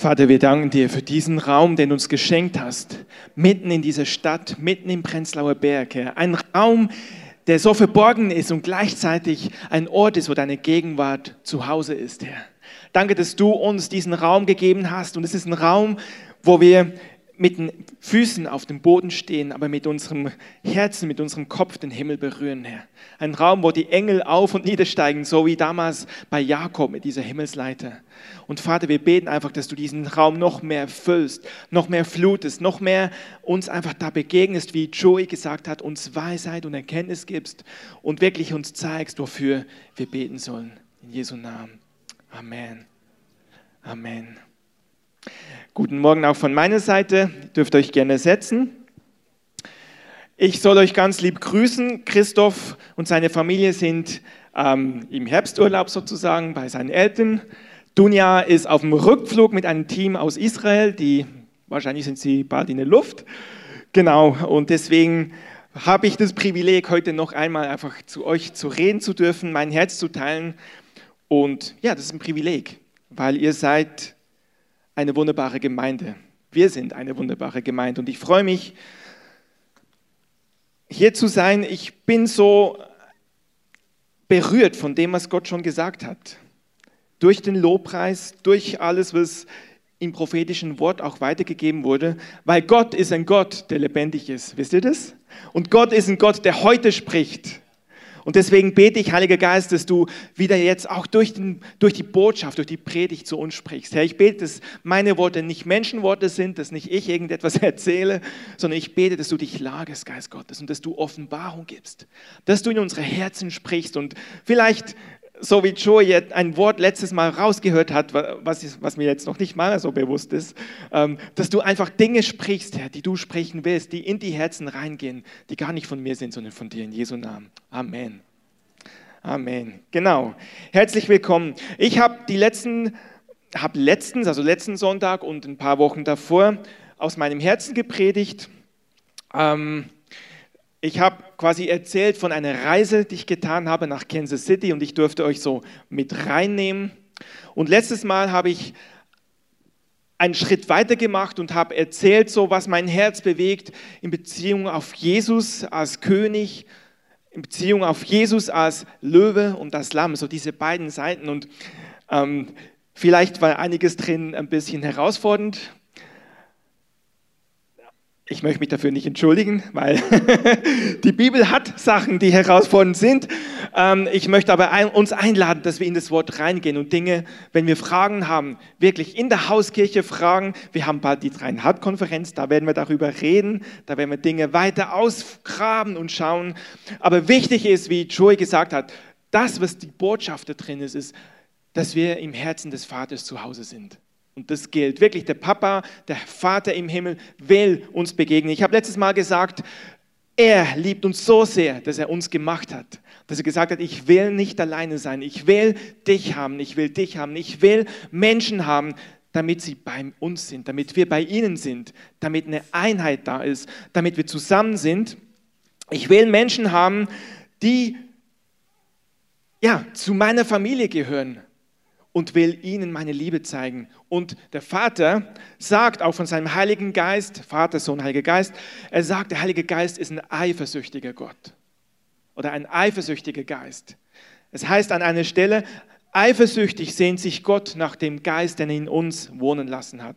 Vater, wir danken dir für diesen Raum, den du uns geschenkt hast, mitten in dieser Stadt, mitten im Prenzlauer Berg. Herr. Ein Raum, der so verborgen ist und gleichzeitig ein Ort ist, wo deine Gegenwart zu Hause ist, Herr. Danke, dass du uns diesen Raum gegeben hast und es ist ein Raum, wo wir mit den Füßen auf dem Boden stehen, aber mit unserem Herzen, mit unserem Kopf den Himmel berühren, Herr. Ein Raum, wo die Engel auf und niedersteigen, so wie damals bei Jakob mit dieser Himmelsleiter. Und Vater, wir beten einfach, dass du diesen Raum noch mehr füllst, noch mehr flutest, noch mehr uns einfach da begegnest, wie Joey gesagt hat, uns Weisheit und Erkenntnis gibst und wirklich uns zeigst, wofür wir beten sollen. In Jesu Namen. Amen. Amen. Guten Morgen auch von meiner Seite. Ihr dürft euch gerne setzen. Ich soll euch ganz lieb grüßen. Christoph und seine Familie sind ähm, im Herbsturlaub sozusagen bei seinen Eltern. Dunja ist auf dem Rückflug mit einem Team aus Israel. Die, wahrscheinlich sind sie bald in der Luft. Genau, und deswegen habe ich das Privileg, heute noch einmal einfach zu euch zu reden zu dürfen, mein Herz zu teilen. Und ja, das ist ein Privileg, weil ihr seid eine wunderbare Gemeinde. Wir sind eine wunderbare Gemeinde und ich freue mich, hier zu sein. Ich bin so berührt von dem, was Gott schon gesagt hat. Durch den Lobpreis, durch alles, was im prophetischen Wort auch weitergegeben wurde, weil Gott ist ein Gott, der lebendig ist. Wisst ihr das? Und Gott ist ein Gott, der heute spricht. Und deswegen bete ich, Heiliger Geist, dass du wieder jetzt auch durch, den, durch die Botschaft, durch die Predigt zu uns sprichst. Herr, ich bete, dass meine Worte nicht Menschenworte sind, dass nicht ich irgendetwas erzähle, sondern ich bete, dass du dich lagerst, Geist Gottes, und dass du Offenbarung gibst, dass du in unsere Herzen sprichst und vielleicht so wie Joe jetzt ein Wort letztes Mal rausgehört hat, was, was mir jetzt noch nicht mal so bewusst ist, ähm, dass du einfach Dinge sprichst, Herr, die du sprechen willst, die in die Herzen reingehen, die gar nicht von mir sind, sondern von dir in Jesu Namen. Amen. Amen. Genau. Herzlich willkommen. Ich habe die letzten, habe letztens, also letzten Sonntag und ein paar Wochen davor aus meinem Herzen gepredigt. Ähm, ich habe quasi erzählt von einer Reise, die ich getan habe nach Kansas City und ich durfte euch so mit reinnehmen. Und letztes Mal habe ich einen Schritt weiter gemacht und habe erzählt, so was mein Herz bewegt in Beziehung auf Jesus als König, in Beziehung auf Jesus als Löwe und als Lamm, so diese beiden Seiten. Und ähm, vielleicht war einiges drin ein bisschen herausfordernd, ich möchte mich dafür nicht entschuldigen, weil die Bibel hat Sachen, die herausfordernd sind. Ähm, ich möchte aber uns einladen, dass wir in das Wort reingehen und Dinge, wenn wir Fragen haben, wirklich in der Hauskirche fragen. Wir haben bald die Dreieinhalb-Konferenz, da werden wir darüber reden, da werden wir Dinge weiter ausgraben und schauen. Aber wichtig ist, wie Joey gesagt hat, das, was die Botschaft da drin ist, ist, dass wir im Herzen des Vaters zu Hause sind. Und das gilt wirklich. Der Papa, der Vater im Himmel will uns begegnen. Ich habe letztes Mal gesagt, er liebt uns so sehr, dass er uns gemacht hat. Dass er gesagt hat, ich will nicht alleine sein. Ich will dich haben. Ich will dich haben. Ich will Menschen haben, damit sie bei uns sind, damit wir bei ihnen sind, damit eine Einheit da ist, damit wir zusammen sind. Ich will Menschen haben, die ja, zu meiner Familie gehören und will ihnen meine Liebe zeigen. Und der Vater sagt auch von seinem Heiligen Geist, Vater, Sohn, Heiliger Geist, er sagt, der Heilige Geist ist ein eifersüchtiger Gott oder ein eifersüchtiger Geist. Es heißt an einer Stelle, eifersüchtig sehnt sich Gott nach dem Geist, den er in uns wohnen lassen hat.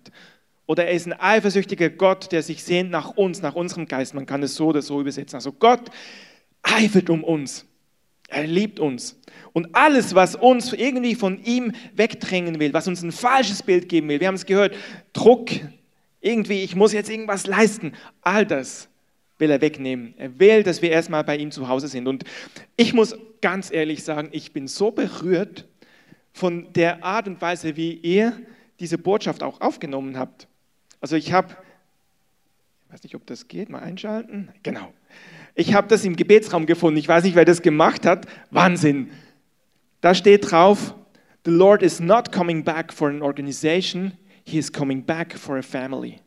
Oder er ist ein eifersüchtiger Gott, der sich sehnt nach uns, nach unserem Geist. Man kann es so oder so übersetzen. Also Gott eifert um uns. Er liebt uns. Und alles, was uns irgendwie von ihm wegdrängen will, was uns ein falsches Bild geben will, wir haben es gehört, Druck, irgendwie, ich muss jetzt irgendwas leisten, all das will er wegnehmen. Er will, dass wir erstmal bei ihm zu Hause sind. Und ich muss ganz ehrlich sagen, ich bin so berührt von der Art und Weise, wie ihr diese Botschaft auch aufgenommen habt. Also ich habe, ich weiß nicht, ob das geht, mal einschalten. Genau. Ich habe das im Gebetsraum gefunden. Ich weiß nicht, wer das gemacht hat. Wahnsinn. Da steht drauf, The Lord is not coming back for an organization, He is coming back for a family.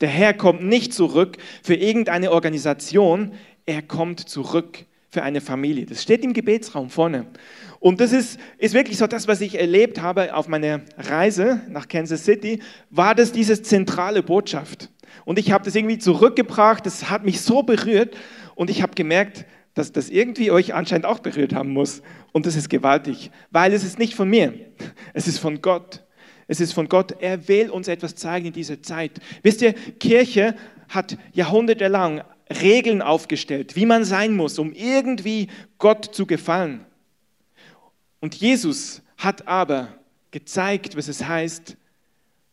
Der Herr kommt nicht zurück für irgendeine Organisation, er kommt zurück für eine Familie. Das steht im Gebetsraum vorne. Und das ist, ist wirklich so das, was ich erlebt habe auf meiner Reise nach Kansas City, war das diese zentrale Botschaft. Und ich habe das irgendwie zurückgebracht, das hat mich so berührt und ich habe gemerkt, dass das irgendwie euch anscheinend auch berührt haben muss. Und das ist gewaltig, weil es ist nicht von mir, es ist von Gott. Es ist von Gott. Er will uns etwas zeigen in dieser Zeit. Wisst ihr, Kirche hat jahrhundertelang Regeln aufgestellt, wie man sein muss, um irgendwie Gott zu gefallen. Und Jesus hat aber gezeigt, was es heißt,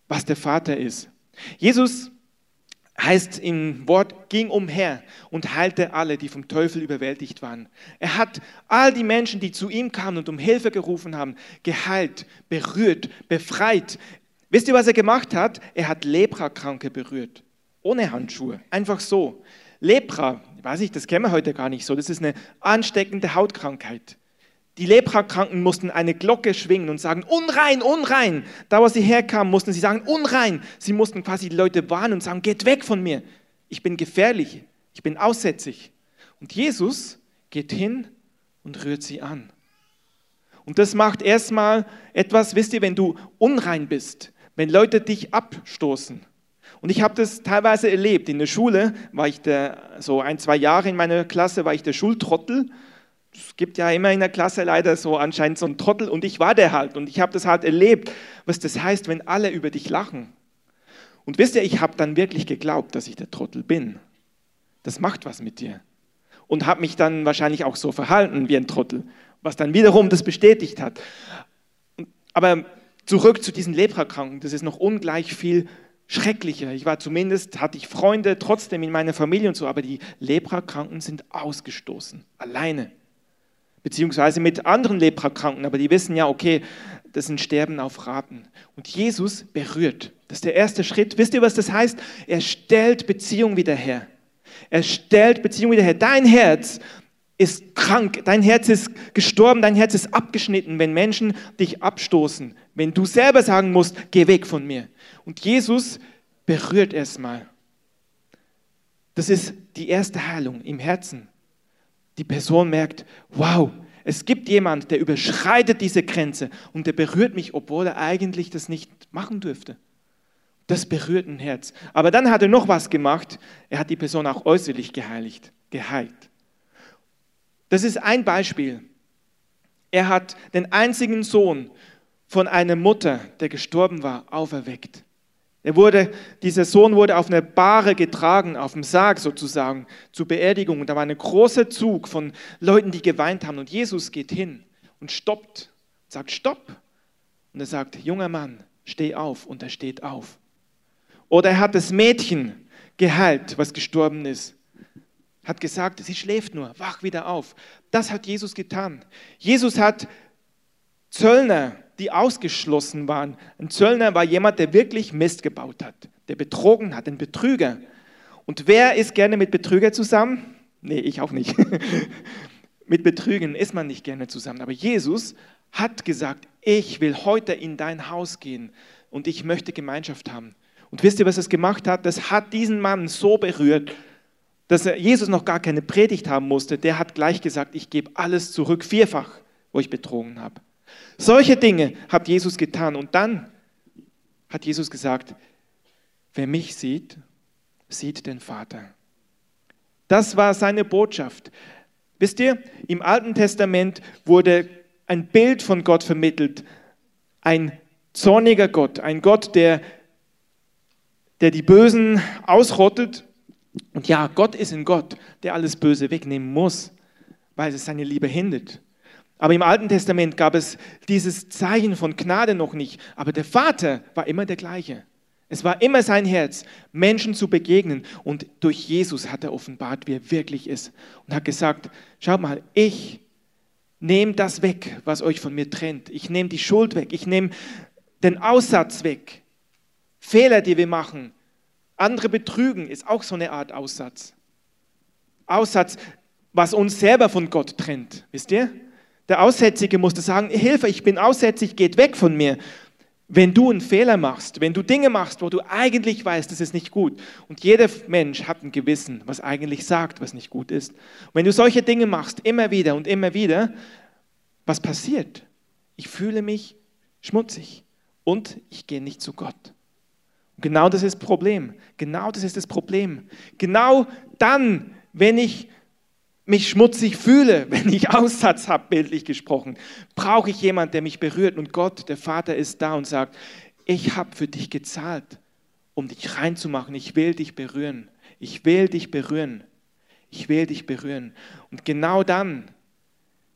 was der Vater ist. Jesus heißt im Wort, ging umher und heilte alle, die vom Teufel überwältigt waren. Er hat all die Menschen, die zu ihm kamen und um Hilfe gerufen haben, geheilt, berührt, befreit. Wisst ihr, was er gemacht hat? Er hat Leprakranke berührt, ohne Handschuhe, einfach so. Lepra, weiß ich, das kennen wir heute gar nicht so, das ist eine ansteckende Hautkrankheit. Die Leprakranken mussten eine Glocke schwingen und sagen, unrein, unrein. Da, wo sie herkamen, mussten sie sagen, unrein. Sie mussten quasi die Leute warnen und sagen, geht weg von mir. Ich bin gefährlich, ich bin aussätzig. Und Jesus geht hin und rührt sie an. Und das macht erstmal etwas, wisst ihr, wenn du unrein bist, wenn Leute dich abstoßen. Und ich habe das teilweise erlebt. In der Schule war ich der, so ein, zwei Jahre in meiner Klasse, war ich der Schultrottel es gibt ja immer in der Klasse leider so anscheinend so einen Trottel und ich war der halt und ich habe das halt erlebt, was das heißt, wenn alle über dich lachen. Und wisst ihr, ich habe dann wirklich geglaubt, dass ich der Trottel bin. Das macht was mit dir. Und habe mich dann wahrscheinlich auch so verhalten wie ein Trottel, was dann wiederum das bestätigt hat. Aber zurück zu diesen Leprakranken, das ist noch ungleich viel schrecklicher. Ich war zumindest, hatte ich Freunde trotzdem in meiner Familie und so, aber die Leprakranken sind ausgestoßen, alleine beziehungsweise mit anderen Leprakranken, aber die wissen ja, okay, das sind Sterben auf Raten. Und Jesus berührt. Das ist der erste Schritt. Wisst ihr, was das heißt? Er stellt Beziehung wieder her. Er stellt Beziehung wieder her. Dein Herz ist krank, dein Herz ist gestorben, dein Herz ist abgeschnitten, wenn Menschen dich abstoßen, wenn du selber sagen musst, geh weg von mir. Und Jesus berührt erstmal. Das ist die erste Heilung im Herzen die Person merkt, wow, es gibt jemand, der überschreitet diese Grenze und der berührt mich, obwohl er eigentlich das nicht machen dürfte. Das berührt ein Herz. Aber dann hat er noch was gemacht. Er hat die Person auch äußerlich geheiligt, geheilt. Das ist ein Beispiel. Er hat den einzigen Sohn von einer Mutter, der gestorben war, auferweckt. Er wurde, dieser Sohn wurde auf eine Bahre getragen, auf dem Sarg sozusagen, zur Beerdigung. Und da war ein großer Zug von Leuten, die geweint haben. Und Jesus geht hin und stoppt, sagt Stopp. Und er sagt, junger Mann, steh auf. Und er steht auf. Oder er hat das Mädchen geheilt, was gestorben ist. Hat gesagt, sie schläft nur, wach wieder auf. Das hat Jesus getan. Jesus hat Zöllner die ausgeschlossen waren. Ein Zöllner war jemand, der wirklich Mist gebaut hat, der betrogen hat, ein Betrüger. Und wer ist gerne mit Betrüger zusammen? Nee, ich auch nicht. mit Betrügen ist man nicht gerne zusammen. Aber Jesus hat gesagt, ich will heute in dein Haus gehen und ich möchte Gemeinschaft haben. Und wisst ihr, was es gemacht hat? Das hat diesen Mann so berührt, dass Jesus noch gar keine Predigt haben musste. Der hat gleich gesagt, ich gebe alles zurück, vierfach, wo ich betrogen habe. Solche Dinge hat Jesus getan. Und dann hat Jesus gesagt, wer mich sieht, sieht den Vater. Das war seine Botschaft. Wisst ihr, im Alten Testament wurde ein Bild von Gott vermittelt. Ein zorniger Gott, ein Gott, der, der die Bösen ausrottet. Und ja, Gott ist ein Gott, der alles Böse wegnehmen muss, weil es seine Liebe hindert. Aber im Alten Testament gab es dieses Zeichen von Gnade noch nicht. Aber der Vater war immer der gleiche. Es war immer sein Herz, Menschen zu begegnen. Und durch Jesus hat er offenbart, wie er wirklich ist. Und hat gesagt, schaut mal, ich nehme das weg, was euch von mir trennt. Ich nehme die Schuld weg. Ich nehme den Aussatz weg. Fehler, die wir machen. Andere betrügen, ist auch so eine Art Aussatz. Aussatz, was uns selber von Gott trennt. Wisst ihr? Der Aussätzige musste sagen, Hilfe, ich bin aussätzig, geht weg von mir. wenn du einen Fehler machst, wenn du Dinge machst, wo du eigentlich weißt, das ist nicht gut. Und jeder Mensch hat ein Gewissen, was eigentlich sagt, was nicht gut ist. Und wenn du solche Dinge machst, immer wieder und immer wieder, was passiert? Ich fühle mich schmutzig und ich gehe nicht zu Gott. Und genau das ist das Problem. Genau das ist das Problem. Genau dann, wenn ich mich schmutzig fühle, wenn ich Aussatz habe, bildlich gesprochen, brauche ich jemanden, der mich berührt. Und Gott, der Vater, ist da und sagt, ich habe für dich gezahlt, um dich reinzumachen. Ich will dich berühren. Ich will dich berühren. Ich will dich berühren. Und genau dann,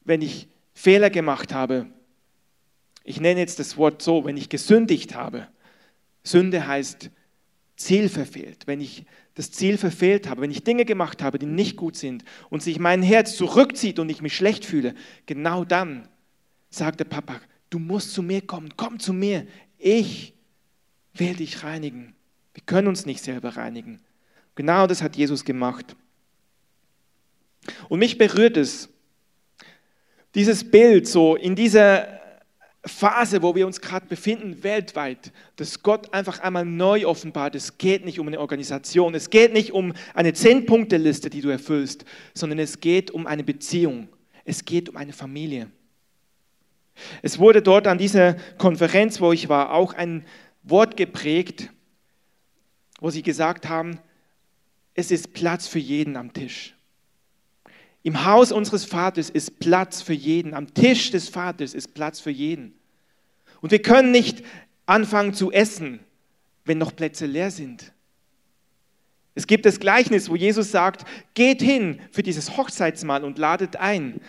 wenn ich Fehler gemacht habe, ich nenne jetzt das Wort so, wenn ich gesündigt habe, Sünde heißt Ziel verfehlt, wenn ich das Ziel verfehlt habe, wenn ich Dinge gemacht habe, die nicht gut sind und sich mein Herz zurückzieht und ich mich schlecht fühle, genau dann sagt der Papa, du musst zu mir kommen, komm zu mir, ich will dich reinigen. Wir können uns nicht selber reinigen. Genau das hat Jesus gemacht. Und mich berührt es, dieses Bild so in dieser Phase, wo wir uns gerade befinden, weltweit, dass Gott einfach einmal neu offenbart. Es geht nicht um eine Organisation, es geht nicht um eine Zehn-Punkte-Liste, die du erfüllst, sondern es geht um eine Beziehung, es geht um eine Familie. Es wurde dort an dieser Konferenz, wo ich war, auch ein Wort geprägt, wo sie gesagt haben, es ist Platz für jeden am Tisch. Im Haus unseres Vaters ist Platz für jeden. Am Tisch des Vaters ist Platz für jeden. Und wir können nicht anfangen zu essen, wenn noch Plätze leer sind. Es gibt das Gleichnis, wo Jesus sagt, geht hin für dieses Hochzeitsmahl und ladet ein.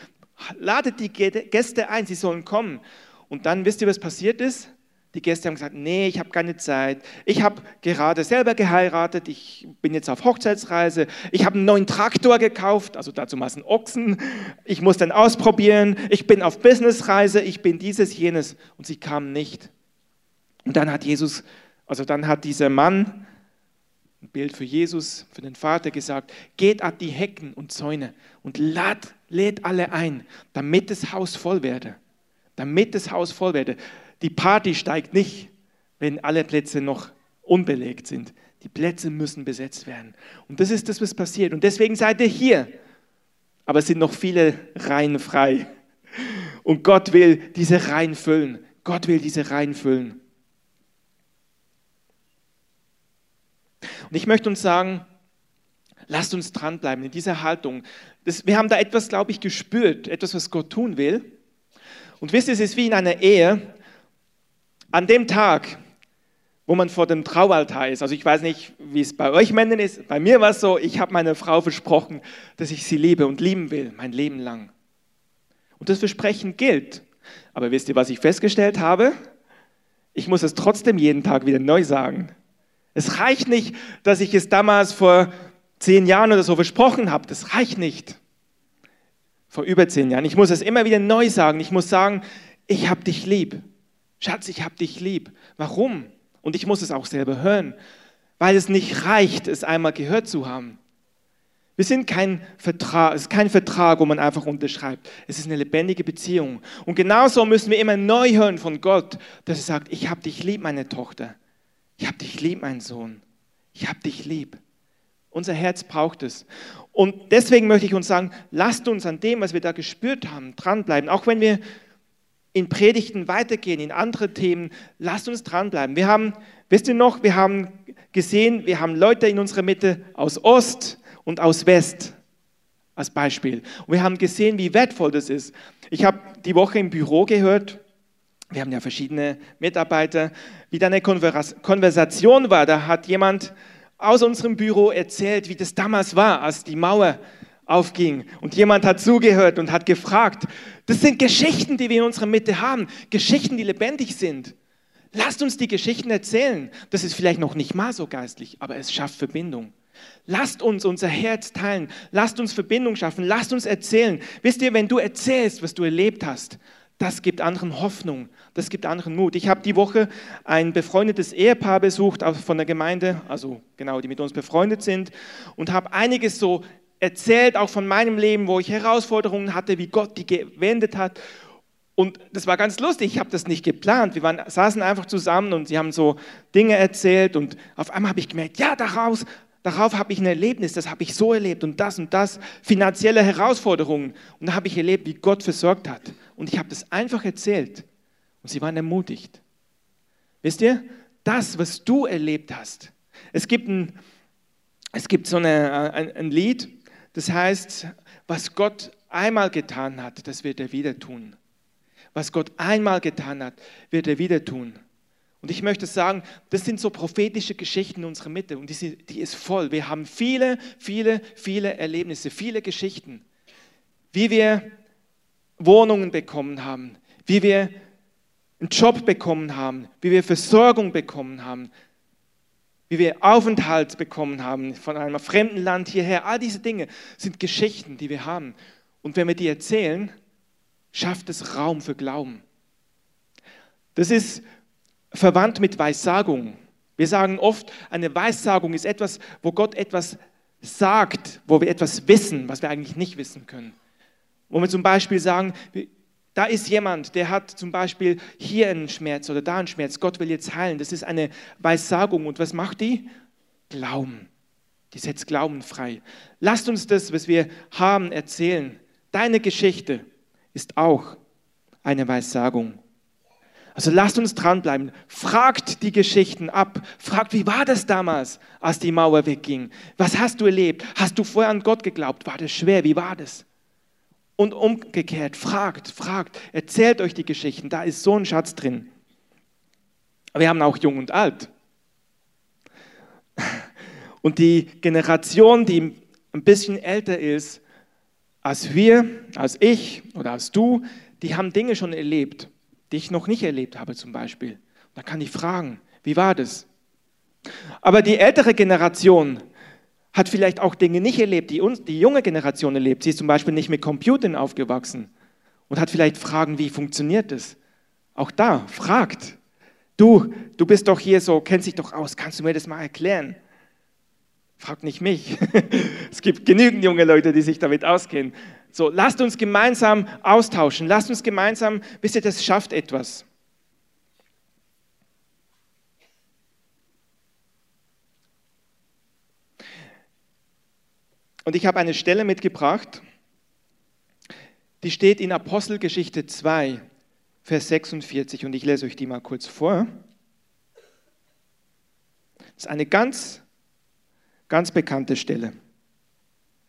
Ladet die Gäste ein, sie sollen kommen. Und dann wisst ihr, was passiert ist? Die Gäste haben gesagt, nee, ich habe keine Zeit. Ich habe gerade selber geheiratet, ich bin jetzt auf Hochzeitsreise, ich habe einen neuen Traktor gekauft, also dazu mal einen Ochsen. Ich muss den ausprobieren, ich bin auf Businessreise, ich bin dieses, jenes. Und sie kamen nicht. Und dann hat Jesus, also dann hat dieser Mann, ein Bild für Jesus, für den Vater gesagt, geht an die Hecken und Zäune und lad, lädt alle ein, damit das Haus voll werde. Damit das Haus voll werde. Die Party steigt nicht, wenn alle Plätze noch unbelegt sind. Die Plätze müssen besetzt werden. Und das ist das, was passiert. Und deswegen seid ihr hier. Aber es sind noch viele Reihen frei. Und Gott will diese Reihen füllen. Gott will diese Reihen füllen. Und ich möchte uns sagen, lasst uns dranbleiben in dieser Haltung. Das, wir haben da etwas, glaube ich, gespürt, etwas, was Gott tun will. Und wisst ihr, es ist wie in einer Ehe. An dem Tag, wo man vor dem Traualtar ist, also ich weiß nicht, wie es bei euch Männern ist, bei mir war es so, ich habe meiner Frau versprochen, dass ich sie liebe und lieben will, mein Leben lang. Und das Versprechen gilt. Aber wisst ihr, was ich festgestellt habe? Ich muss es trotzdem jeden Tag wieder neu sagen. Es reicht nicht, dass ich es damals vor zehn Jahren oder so versprochen habe. Das reicht nicht. Vor über zehn Jahren. Ich muss es immer wieder neu sagen. Ich muss sagen, ich habe dich lieb. Schatz, ich hab dich lieb. Warum? Und ich muss es auch selber hören, weil es nicht reicht, es einmal gehört zu haben. Wir sind kein Vertrag, es ist kein Vertrag, wo man einfach unterschreibt. Es ist eine lebendige Beziehung. Und genauso müssen wir immer neu hören von Gott, dass er sagt, ich hab dich lieb, meine Tochter. Ich hab dich lieb, mein Sohn. Ich hab dich lieb. Unser Herz braucht es. Und deswegen möchte ich uns sagen, lasst uns an dem, was wir da gespürt haben, dranbleiben. Auch wenn wir in Predigten weitergehen, in andere Themen, lasst uns dranbleiben. Wir haben, wisst ihr noch, wir haben gesehen, wir haben Leute in unserer Mitte aus Ost und aus West als Beispiel. Und wir haben gesehen, wie wertvoll das ist. Ich habe die Woche im Büro gehört, wir haben ja verschiedene Mitarbeiter, wie da eine Konversation war. Da hat jemand aus unserem Büro erzählt, wie das damals war, als die Mauer aufging. Und jemand hat zugehört und hat gefragt. Das sind Geschichten, die wir in unserer Mitte haben. Geschichten, die lebendig sind. Lasst uns die Geschichten erzählen. Das ist vielleicht noch nicht mal so geistlich, aber es schafft Verbindung. Lasst uns unser Herz teilen. Lasst uns Verbindung schaffen. Lasst uns erzählen. Wisst ihr, wenn du erzählst, was du erlebt hast, das gibt anderen Hoffnung, das gibt anderen Mut. Ich habe die Woche ein befreundetes Ehepaar besucht von der Gemeinde, also genau, die mit uns befreundet sind, und habe einiges so erzählt auch von meinem Leben, wo ich Herausforderungen hatte, wie Gott die gewendet hat. Und das war ganz lustig, ich habe das nicht geplant. Wir waren, saßen einfach zusammen und sie haben so Dinge erzählt und auf einmal habe ich gemerkt, ja, daraus, darauf habe ich ein Erlebnis, das habe ich so erlebt und das und das, finanzielle Herausforderungen. Und da habe ich erlebt, wie Gott versorgt hat. Und ich habe das einfach erzählt und sie waren ermutigt. Wisst ihr, das, was du erlebt hast, es gibt ein, es gibt so eine, ein, ein Lied, das heißt, was Gott einmal getan hat, das wird er wieder tun. Was Gott einmal getan hat, wird er wieder tun. Und ich möchte sagen, das sind so prophetische Geschichten in unserer Mitte und die, die ist voll. Wir haben viele, viele, viele Erlebnisse, viele Geschichten, wie wir Wohnungen bekommen haben, wie wir einen Job bekommen haben, wie wir Versorgung bekommen haben, wie wir Aufenthalt bekommen haben von einem fremden Land hierher. All diese Dinge sind Geschichten, die wir haben. Und wenn wir die erzählen, schafft es Raum für Glauben. Das ist verwandt mit Weissagung. Wir sagen oft, eine Weissagung ist etwas, wo Gott etwas sagt, wo wir etwas wissen, was wir eigentlich nicht wissen können. Wo wir zum Beispiel sagen, da ist jemand, der hat zum Beispiel hier einen Schmerz oder da einen Schmerz. Gott will jetzt heilen. Das ist eine Weissagung. Und was macht die? Glauben. Die setzt Glauben frei. Lasst uns das, was wir haben, erzählen. Deine Geschichte ist auch eine Weissagung. Also lasst uns dranbleiben. Fragt die Geschichten ab. Fragt, wie war das damals, als die Mauer wegging? Was hast du erlebt? Hast du vorher an Gott geglaubt? War das schwer? Wie war das? Und umgekehrt, fragt, fragt, erzählt euch die Geschichten, da ist so ein Schatz drin. Wir haben auch Jung und Alt. Und die Generation, die ein bisschen älter ist als wir, als ich oder als du, die haben Dinge schon erlebt, die ich noch nicht erlebt habe zum Beispiel. Da kann ich fragen, wie war das? Aber die ältere Generation, hat vielleicht auch Dinge nicht erlebt, die uns, die junge Generation erlebt. Sie ist zum Beispiel nicht mit Computern aufgewachsen und hat vielleicht Fragen, wie funktioniert das? Auch da, fragt. Du, du bist doch hier so, kennst dich doch aus, kannst du mir das mal erklären? Fragt nicht mich. es gibt genügend junge Leute, die sich damit auskennen. So, lasst uns gemeinsam austauschen, lasst uns gemeinsam, wisst ihr, das schafft etwas. Und ich habe eine Stelle mitgebracht, die steht in Apostelgeschichte 2, Vers 46 und ich lese euch die mal kurz vor. Das ist eine ganz, ganz bekannte Stelle.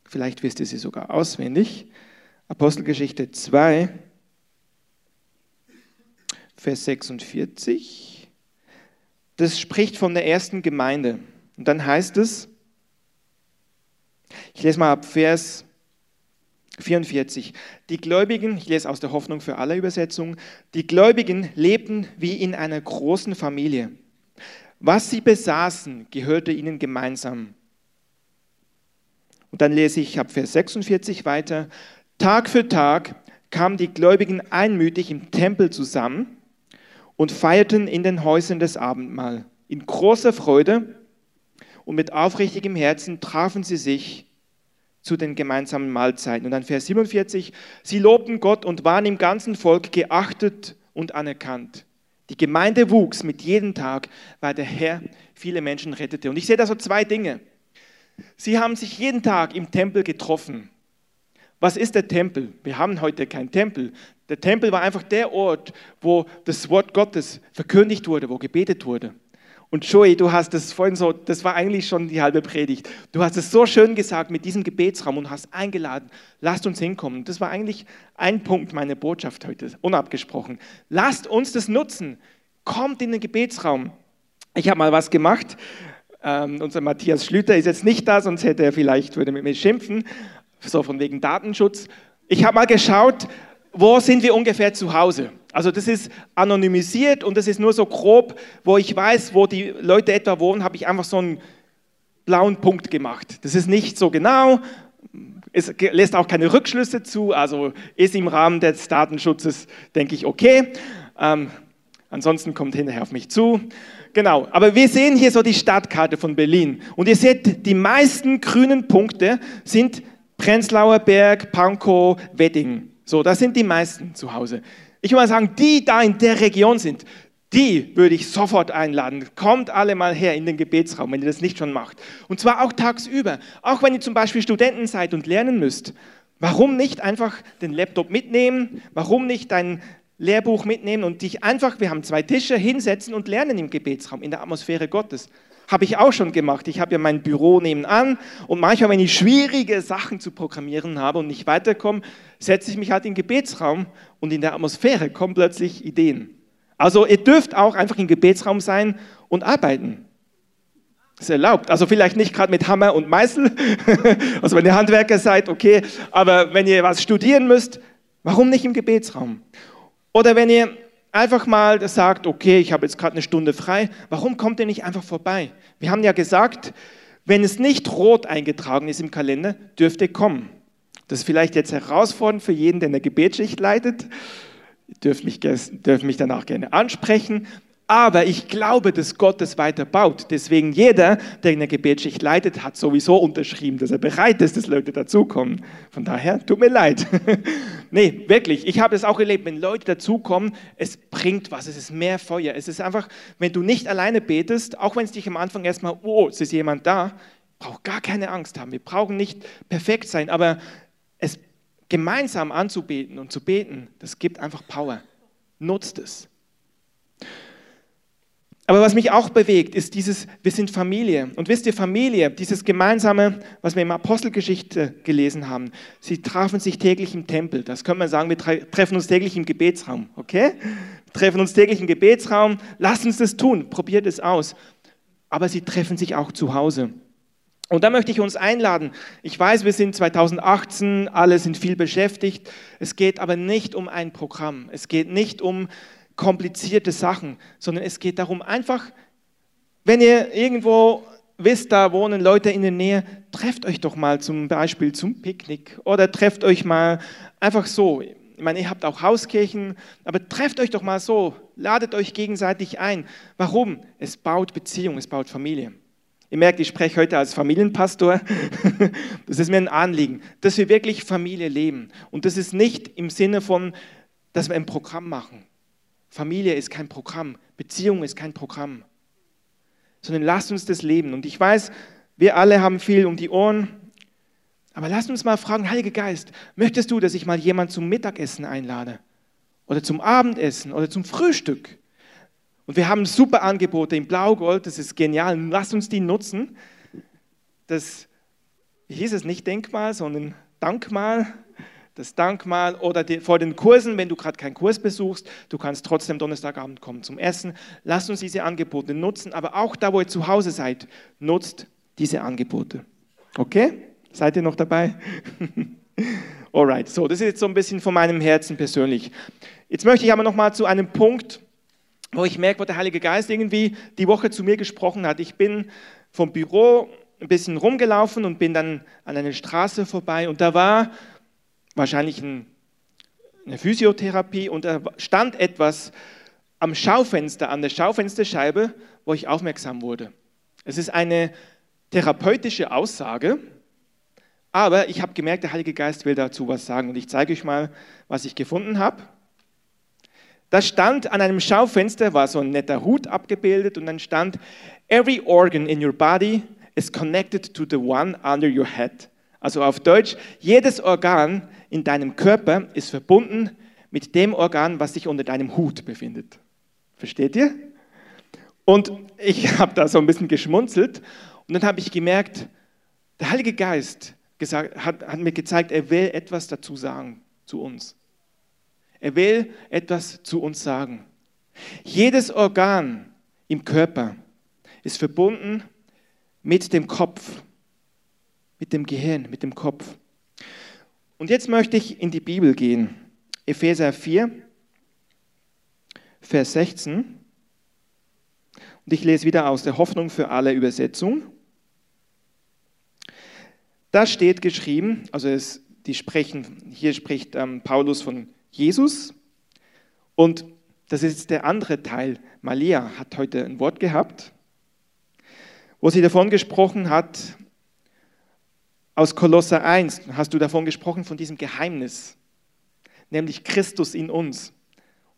Vielleicht wisst ihr sie sogar auswendig. Apostelgeschichte 2, Vers 46. Das spricht von der ersten Gemeinde. Und dann heißt es, ich lese mal ab Vers 44. Die Gläubigen, ich lese aus der Hoffnung für alle Übersetzung, die Gläubigen lebten wie in einer großen Familie. Was sie besaßen, gehörte ihnen gemeinsam. Und dann lese ich ab Vers 46 weiter. Tag für Tag kamen die Gläubigen einmütig im Tempel zusammen und feierten in den Häusern das Abendmahl. In großer Freude und mit aufrichtigem Herzen trafen sie sich zu den gemeinsamen Mahlzeiten. Und dann Vers 47, sie lobten Gott und waren im ganzen Volk geachtet und anerkannt. Die Gemeinde wuchs mit jedem Tag, weil der Herr viele Menschen rettete. Und ich sehe da so zwei Dinge. Sie haben sich jeden Tag im Tempel getroffen. Was ist der Tempel? Wir haben heute keinen Tempel. Der Tempel war einfach der Ort, wo das Wort Gottes verkündigt wurde, wo gebetet wurde. Und Joey, du hast es vorhin so, das war eigentlich schon die halbe Predigt. Du hast es so schön gesagt mit diesem Gebetsraum und hast eingeladen, lasst uns hinkommen. Das war eigentlich ein Punkt meiner Botschaft heute, unabgesprochen. Lasst uns das nutzen. Kommt in den Gebetsraum. Ich habe mal was gemacht. Ähm, unser Matthias Schlüter ist jetzt nicht da, sonst hätte er vielleicht, würde mit mir schimpfen, so von wegen Datenschutz. Ich habe mal geschaut, wo sind wir ungefähr zu Hause? Also das ist anonymisiert und das ist nur so grob, wo ich weiß, wo die Leute etwa wohnen, habe ich einfach so einen blauen Punkt gemacht. Das ist nicht so genau, es lässt auch keine Rückschlüsse zu, also ist im Rahmen des Datenschutzes, denke ich, okay. Ähm, ansonsten kommt hinterher auf mich zu. Genau, aber wir sehen hier so die Stadtkarte von Berlin und ihr seht, die meisten grünen Punkte sind Prenzlauer Berg, Pankow, Wedding. So, das sind die meisten zu Hause. Ich würde mal sagen, die da in der Region sind, die würde ich sofort einladen. Kommt alle mal her in den Gebetsraum, wenn ihr das nicht schon macht. Und zwar auch tagsüber. Auch wenn ihr zum Beispiel Studenten seid und lernen müsst. Warum nicht einfach den Laptop mitnehmen? Warum nicht dein Lehrbuch mitnehmen und dich einfach, wir haben zwei Tische, hinsetzen und lernen im Gebetsraum, in der Atmosphäre Gottes? Habe ich auch schon gemacht. Ich habe ja mein Büro nebenan und manchmal, wenn ich schwierige Sachen zu programmieren habe und nicht weiterkomme, setze ich mich halt in den Gebetsraum und in der Atmosphäre kommen plötzlich Ideen. Also ihr dürft auch einfach im Gebetsraum sein und arbeiten. Das ist erlaubt. Also vielleicht nicht gerade mit Hammer und Meißel, also wenn ihr Handwerker seid, okay, aber wenn ihr was studieren müsst, warum nicht im Gebetsraum? Oder wenn ihr einfach mal sagt, okay, ich habe jetzt gerade eine Stunde frei, warum kommt ihr nicht einfach vorbei? Wir haben ja gesagt, wenn es nicht rot eingetragen ist im Kalender, dürft ihr kommen. Das ist vielleicht jetzt herausfordernd für jeden, der eine Gebetsschicht leitet. Ihr dürft mich, dürft mich danach gerne ansprechen. Aber ich glaube, dass Gott es weiter baut. Deswegen jeder, der eine Gebetsschicht leitet, hat sowieso unterschrieben, dass er bereit ist, dass Leute dazukommen. Von daher, tut mir leid. nee, wirklich, ich habe es auch erlebt, wenn Leute dazukommen, es bringt was, es ist mehr Feuer. Es ist einfach, wenn du nicht alleine betest, auch wenn es dich am Anfang erstmal, oh, es ist jemand da, braucht gar keine Angst haben. Wir brauchen nicht perfekt sein, aber es gemeinsam anzubeten und zu beten, das gibt einfach Power. Nutzt es. Aber was mich auch bewegt, ist dieses, wir sind Familie. Und wisst ihr, Familie, dieses gemeinsame, was wir im Apostelgeschichte gelesen haben, sie trafen sich täglich im Tempel. Das könnte man sagen, wir treffen uns täglich im Gebetsraum, okay? Wir treffen uns täglich im Gebetsraum, lasst uns das tun, probiert es aus. Aber sie treffen sich auch zu Hause. Und da möchte ich uns einladen. Ich weiß, wir sind 2018, alle sind viel beschäftigt. Es geht aber nicht um ein Programm. Es geht nicht um komplizierte Sachen, sondern es geht darum, einfach, wenn ihr irgendwo wisst, da wohnen Leute in der Nähe, trefft euch doch mal zum Beispiel zum Picknick oder trefft euch mal einfach so. Ich meine, ihr habt auch Hauskirchen, aber trefft euch doch mal so, ladet euch gegenseitig ein. Warum? Es baut Beziehung, es baut Familie. Ihr merkt, ich spreche heute als Familienpastor. Das ist mir ein Anliegen, dass wir wirklich Familie leben. Und das ist nicht im Sinne von, dass wir ein Programm machen. Familie ist kein Programm, Beziehung ist kein Programm, sondern lasst uns das leben. Und ich weiß, wir alle haben viel um die Ohren, aber lasst uns mal fragen, Heiliger Geist, möchtest du, dass ich mal jemand zum Mittagessen einlade? Oder zum Abendessen oder zum Frühstück? Und wir haben super Angebote im Blaugold, das ist genial. Lasst uns die nutzen. Das, hieß es, nicht Denkmal, sondern Dankmal das Dankmal oder die, vor den Kursen, wenn du gerade keinen Kurs besuchst, du kannst trotzdem Donnerstagabend kommen zum Essen. Lasst uns diese Angebote nutzen, aber auch da, wo ihr zu Hause seid, nutzt diese Angebote. Okay? Seid ihr noch dabei? Alright, so, das ist jetzt so ein bisschen von meinem Herzen persönlich. Jetzt möchte ich aber noch mal zu einem Punkt, wo ich merke, wo der Heilige Geist irgendwie die Woche zu mir gesprochen hat. Ich bin vom Büro ein bisschen rumgelaufen und bin dann an einer Straße vorbei und da war wahrscheinlich ein, eine Physiotherapie und da stand etwas am Schaufenster, an der Schaufensterscheibe, wo ich aufmerksam wurde. Es ist eine therapeutische Aussage, aber ich habe gemerkt, der Heilige Geist will dazu was sagen und ich zeige euch mal, was ich gefunden habe. Da stand an einem Schaufenster, war so ein netter Hut abgebildet und dann stand, Every organ in your body is connected to the one under your head. Also auf Deutsch, jedes Organ in deinem Körper ist verbunden mit dem Organ, was sich unter deinem Hut befindet. Versteht ihr? Und ich habe da so ein bisschen geschmunzelt und dann habe ich gemerkt, der Heilige Geist gesagt, hat, hat mir gezeigt, er will etwas dazu sagen zu uns. Er will etwas zu uns sagen. Jedes Organ im Körper ist verbunden mit dem Kopf, mit dem Gehirn, mit dem Kopf. Und jetzt möchte ich in die Bibel gehen. Epheser 4, Vers 16. Und ich lese wieder aus der Hoffnung für alle Übersetzung. Da steht geschrieben, also es, die sprechen, hier spricht ähm, Paulus von Jesus. Und das ist der andere Teil. Malia hat heute ein Wort gehabt, wo sie davon gesprochen hat, aus Kolosser 1 hast du davon gesprochen, von diesem Geheimnis, nämlich Christus in uns.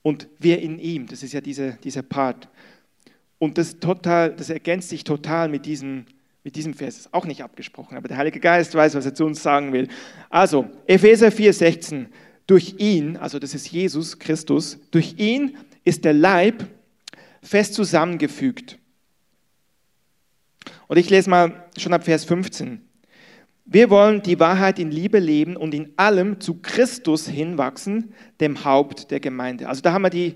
und wir in ihm. Das ist ja diese, dieser Part. Und das, total, das ergänzt sich total mit diesem, mit diesem Vers. Ist auch nicht abgesprochen, aber der Heilige Geist weiß, was er zu uns sagen will. Also, Epheser 4, 16. Durch ihn, also das ist Jesus Christus, durch ihn ist der Leib fest zusammengefügt. Und ich lese mal schon ab Vers 15. Wir wollen die Wahrheit in Liebe leben und in allem zu Christus hinwachsen, dem Haupt der Gemeinde. Also da haben wir die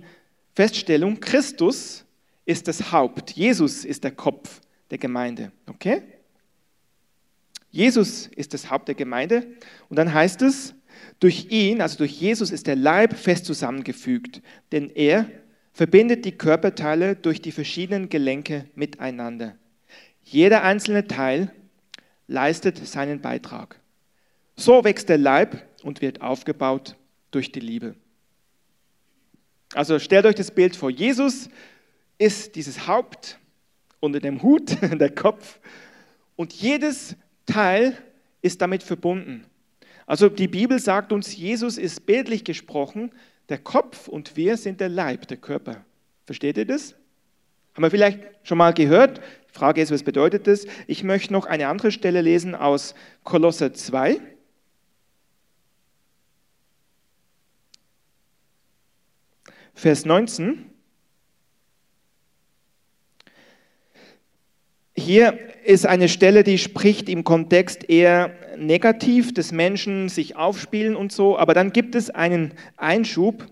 Feststellung, Christus ist das Haupt, Jesus ist der Kopf der Gemeinde. Okay? Jesus ist das Haupt der Gemeinde und dann heißt es, durch ihn, also durch Jesus ist der Leib fest zusammengefügt, denn er verbindet die Körperteile durch die verschiedenen Gelenke miteinander. Jeder einzelne Teil leistet seinen Beitrag. So wächst der Leib und wird aufgebaut durch die Liebe. Also stellt euch das Bild vor. Jesus ist dieses Haupt unter dem Hut, der Kopf, und jedes Teil ist damit verbunden. Also die Bibel sagt uns, Jesus ist bildlich gesprochen, der Kopf und wir sind der Leib, der Körper. Versteht ihr das? Haben wir vielleicht schon mal gehört? Frage ist, was bedeutet das? Ich möchte noch eine andere Stelle lesen aus Kolosser 2. Vers 19. Hier ist eine Stelle, die spricht im Kontext eher negativ, des Menschen sich aufspielen und so, aber dann gibt es einen Einschub,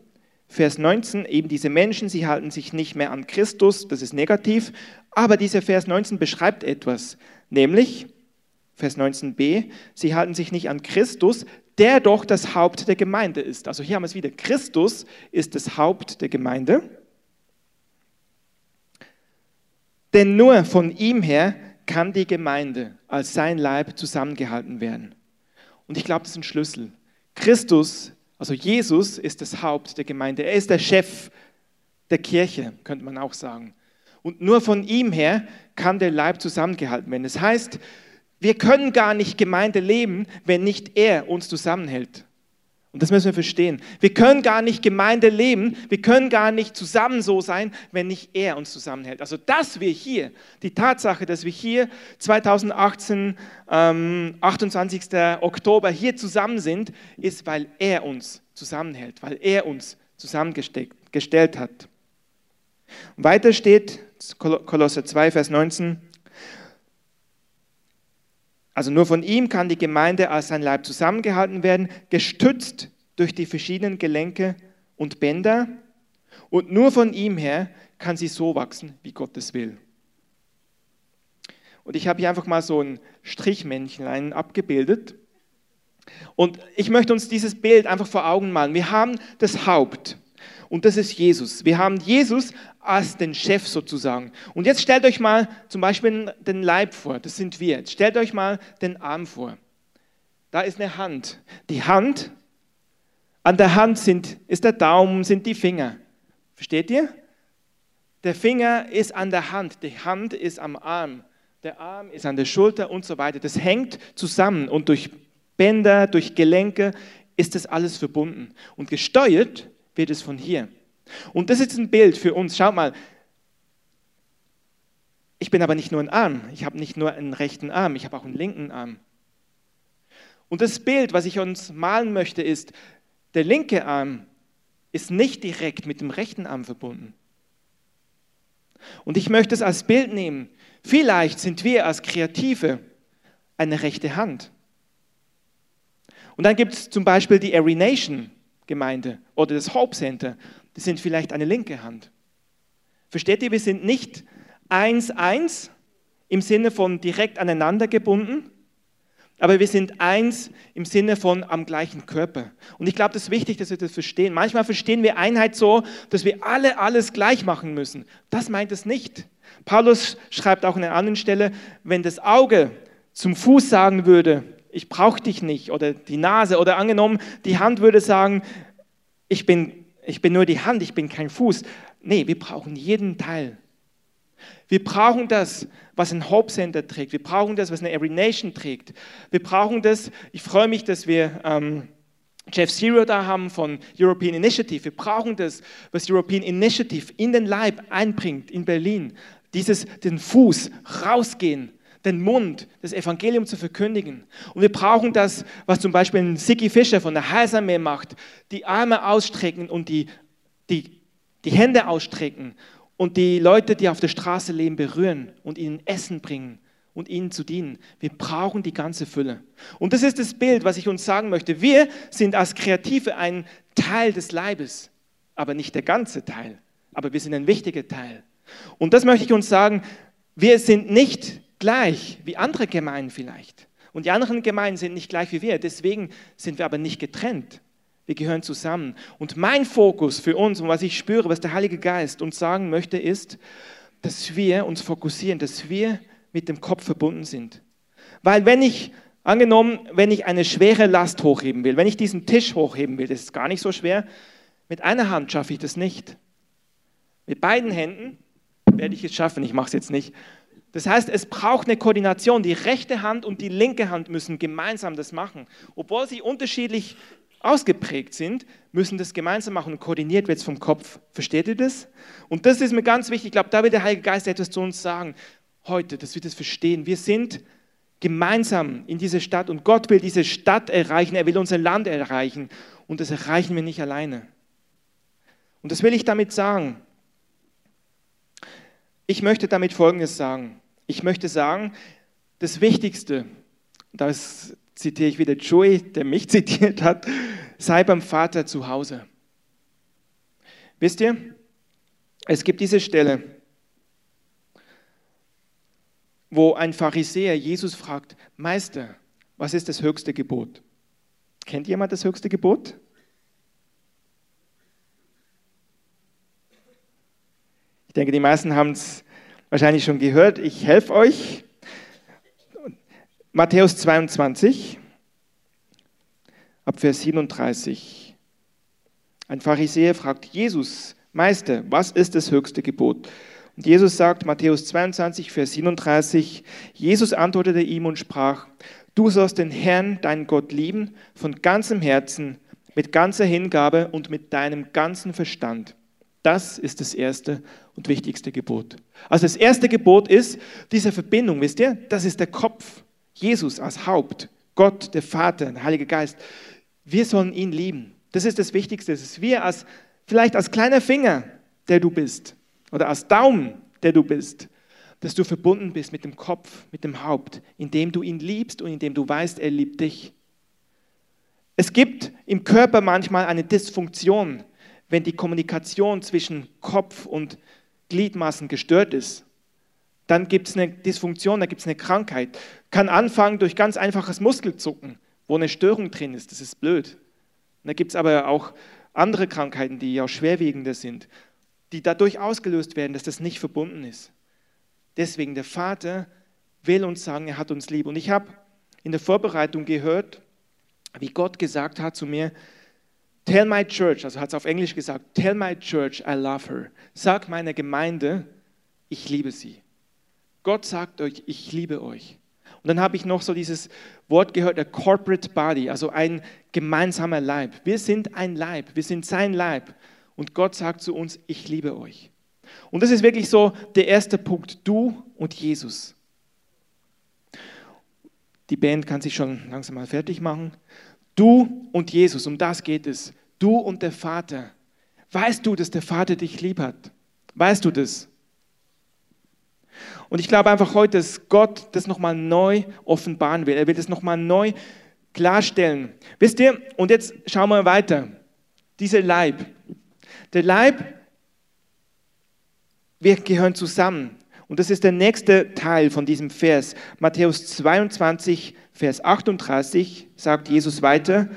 Vers 19, eben diese Menschen, sie halten sich nicht mehr an Christus, das ist negativ, aber dieser Vers 19 beschreibt etwas, nämlich Vers 19b, sie halten sich nicht an Christus, der doch das Haupt der Gemeinde ist. Also hier haben wir es wieder, Christus ist das Haupt der Gemeinde. Denn nur von ihm her kann die Gemeinde als sein Leib zusammengehalten werden. Und ich glaube, das ist ein Schlüssel. Christus also Jesus ist das Haupt der Gemeinde. Er ist der Chef der Kirche, könnte man auch sagen. Und nur von ihm her kann der Leib zusammengehalten werden. Das heißt, wir können gar nicht Gemeinde leben, wenn nicht er uns zusammenhält. Und das müssen wir verstehen. Wir können gar nicht Gemeinde leben, wir können gar nicht zusammen so sein, wenn nicht er uns zusammenhält. Also dass wir hier, die Tatsache, dass wir hier 2018, ähm, 28. Oktober hier zusammen sind, ist, weil er uns zusammenhält, weil er uns zusammengestellt hat. Und weiter steht Kolosser 2, Vers 19, also nur von ihm kann die Gemeinde als sein Leib zusammengehalten werden, gestützt durch die verschiedenen Gelenke und Bänder. Und nur von ihm her kann sie so wachsen, wie Gott es will. Und ich habe hier einfach mal so ein Strichmännchen abgebildet. Und ich möchte uns dieses Bild einfach vor Augen malen. Wir haben das Haupt und das ist Jesus. Wir haben Jesus als den Chef sozusagen. Und jetzt stellt euch mal zum Beispiel den Leib vor, das sind wir. Jetzt stellt euch mal den Arm vor. Da ist eine Hand. Die Hand, an der Hand sind, ist der Daumen, sind die Finger. Versteht ihr? Der Finger ist an der Hand, die Hand ist am Arm, der Arm ist an der Schulter und so weiter. Das hängt zusammen und durch Bänder, durch Gelenke ist das alles verbunden. Und gesteuert wird es von hier. Und das ist ein Bild für uns. Schaut mal, ich bin aber nicht nur ein Arm, ich habe nicht nur einen rechten Arm, ich habe auch einen linken Arm. Und das Bild, was ich uns malen möchte, ist, der linke Arm ist nicht direkt mit dem rechten Arm verbunden. Und ich möchte es als Bild nehmen. Vielleicht sind wir als Kreative eine rechte Hand. Und dann gibt es zum Beispiel die Every Nation Gemeinde oder das Hope Center die sind vielleicht eine linke Hand. Versteht ihr, wir sind nicht eins, eins im Sinne von direkt aneinander gebunden, aber wir sind eins im Sinne von am gleichen Körper. Und ich glaube, das ist wichtig, dass wir das verstehen. Manchmal verstehen wir Einheit so, dass wir alle alles gleich machen müssen. Das meint es nicht. Paulus schreibt auch an einer anderen Stelle, wenn das Auge zum Fuß sagen würde, ich brauche dich nicht, oder die Nase, oder angenommen, die Hand würde sagen, ich bin ich bin nur die Hand, ich bin kein Fuß. Nee, wir brauchen jeden Teil. Wir brauchen das, was ein Hope Center trägt. Wir brauchen das, was eine Every Nation trägt. Wir brauchen das. Ich freue mich, dass wir ähm, Jeff Zero da haben von European Initiative. Wir brauchen das, was European Initiative in den Leib einbringt in Berlin. Dieses, den Fuß rausgehen, den Mund, das Evangelium zu verkündigen. Und wir brauchen das, was zum Beispiel ein Siki Fischer von der Heilsarmee macht, die Arme ausstrecken und die, die, die Hände ausstrecken und die Leute, die auf der Straße leben, berühren und ihnen Essen bringen und ihnen zu dienen. Wir brauchen die ganze Fülle. Und das ist das Bild, was ich uns sagen möchte. Wir sind als Kreative ein Teil des Leibes, aber nicht der ganze Teil. Aber wir sind ein wichtiger Teil. Und das möchte ich uns sagen. Wir sind nicht gleich wie andere Gemeinden vielleicht. Und die anderen Gemeinden sind nicht gleich wie wir. Deswegen sind wir aber nicht getrennt. Wir gehören zusammen. Und mein Fokus für uns und was ich spüre, was der Heilige Geist uns sagen möchte, ist, dass wir uns fokussieren, dass wir mit dem Kopf verbunden sind. Weil wenn ich, angenommen, wenn ich eine schwere Last hochheben will, wenn ich diesen Tisch hochheben will, das ist gar nicht so schwer, mit einer Hand schaffe ich das nicht. Mit beiden Händen werde ich es schaffen, ich mache es jetzt nicht. Das heißt, es braucht eine Koordination. Die rechte Hand und die linke Hand müssen gemeinsam das machen. Obwohl sie unterschiedlich ausgeprägt sind, müssen das gemeinsam machen und koordiniert wird es vom Kopf. Versteht ihr das? Und das ist mir ganz wichtig. Ich glaube, da wird der Heilige Geist etwas zu uns sagen heute, dass wir das verstehen. Wir sind gemeinsam in dieser Stadt und Gott will diese Stadt erreichen, er will unser Land erreichen und das erreichen wir nicht alleine. Und das will ich damit sagen. Ich möchte damit Folgendes sagen. Ich möchte sagen, das Wichtigste, das zitiere ich wieder Joey, der mich zitiert hat, sei beim Vater zu Hause. Wisst ihr, es gibt diese Stelle, wo ein Pharisäer Jesus fragt, Meister, was ist das höchste Gebot? Kennt jemand das höchste Gebot? Denke, die meisten haben es wahrscheinlich schon gehört. Ich helfe euch. Matthäus 22, ab Vers 37. Ein Pharisäer fragt Jesus, Meister, was ist das höchste Gebot? Und Jesus sagt, Matthäus 22, Vers 37, Jesus antwortete ihm und sprach, du sollst den Herrn, deinen Gott lieben, von ganzem Herzen, mit ganzer Hingabe und mit deinem ganzen Verstand. Das ist das erste und wichtigste Gebot. Also das erste Gebot ist diese Verbindung, wisst ihr? Das ist der Kopf. Jesus als Haupt, Gott, der Vater, der Heilige Geist. Wir sollen ihn lieben. Das ist das Wichtigste. Das ist wir als, vielleicht als kleiner Finger, der du bist oder als Daumen, der du bist, dass du verbunden bist mit dem Kopf, mit dem Haupt, indem du ihn liebst und indem du weißt, er liebt dich. Es gibt im Körper manchmal eine Dysfunktion, wenn die Kommunikation zwischen Kopf und Gliedmaßen gestört ist. Dann gibt es eine Dysfunktion, da gibt es eine Krankheit. Kann anfangen durch ganz einfaches Muskelzucken, wo eine Störung drin ist. Das ist blöd. Da gibt es aber auch andere Krankheiten, die ja schwerwiegender sind die dadurch ausgelöst werden, dass das nicht verbunden ist. Deswegen, der Vater will uns sagen, er hat uns lieb. Und ich habe in der Vorbereitung gehört, wie Gott gesagt hat zu mir, Tell my church, also hat es auf Englisch gesagt, Tell my church I love her. Sag meiner Gemeinde, ich liebe sie. Gott sagt euch, ich liebe euch. Und dann habe ich noch so dieses Wort gehört, a corporate body, also ein gemeinsamer Leib. Wir sind ein Leib, wir sind sein Leib. Und Gott sagt zu uns, ich liebe euch. Und das ist wirklich so der erste Punkt, du und Jesus. Die Band kann sich schon langsam mal fertig machen. Du und Jesus, um das geht es. Du und der Vater. Weißt du, dass der Vater dich lieb hat? Weißt du das? Und ich glaube einfach heute, dass Gott das nochmal neu offenbaren will. Er will das nochmal neu klarstellen. Wisst ihr, und jetzt schauen wir weiter. Dieser Leib, der Leib, wir gehören zusammen. Und das ist der nächste Teil von diesem Vers. Matthäus 22, Vers 38 sagt Jesus weiter,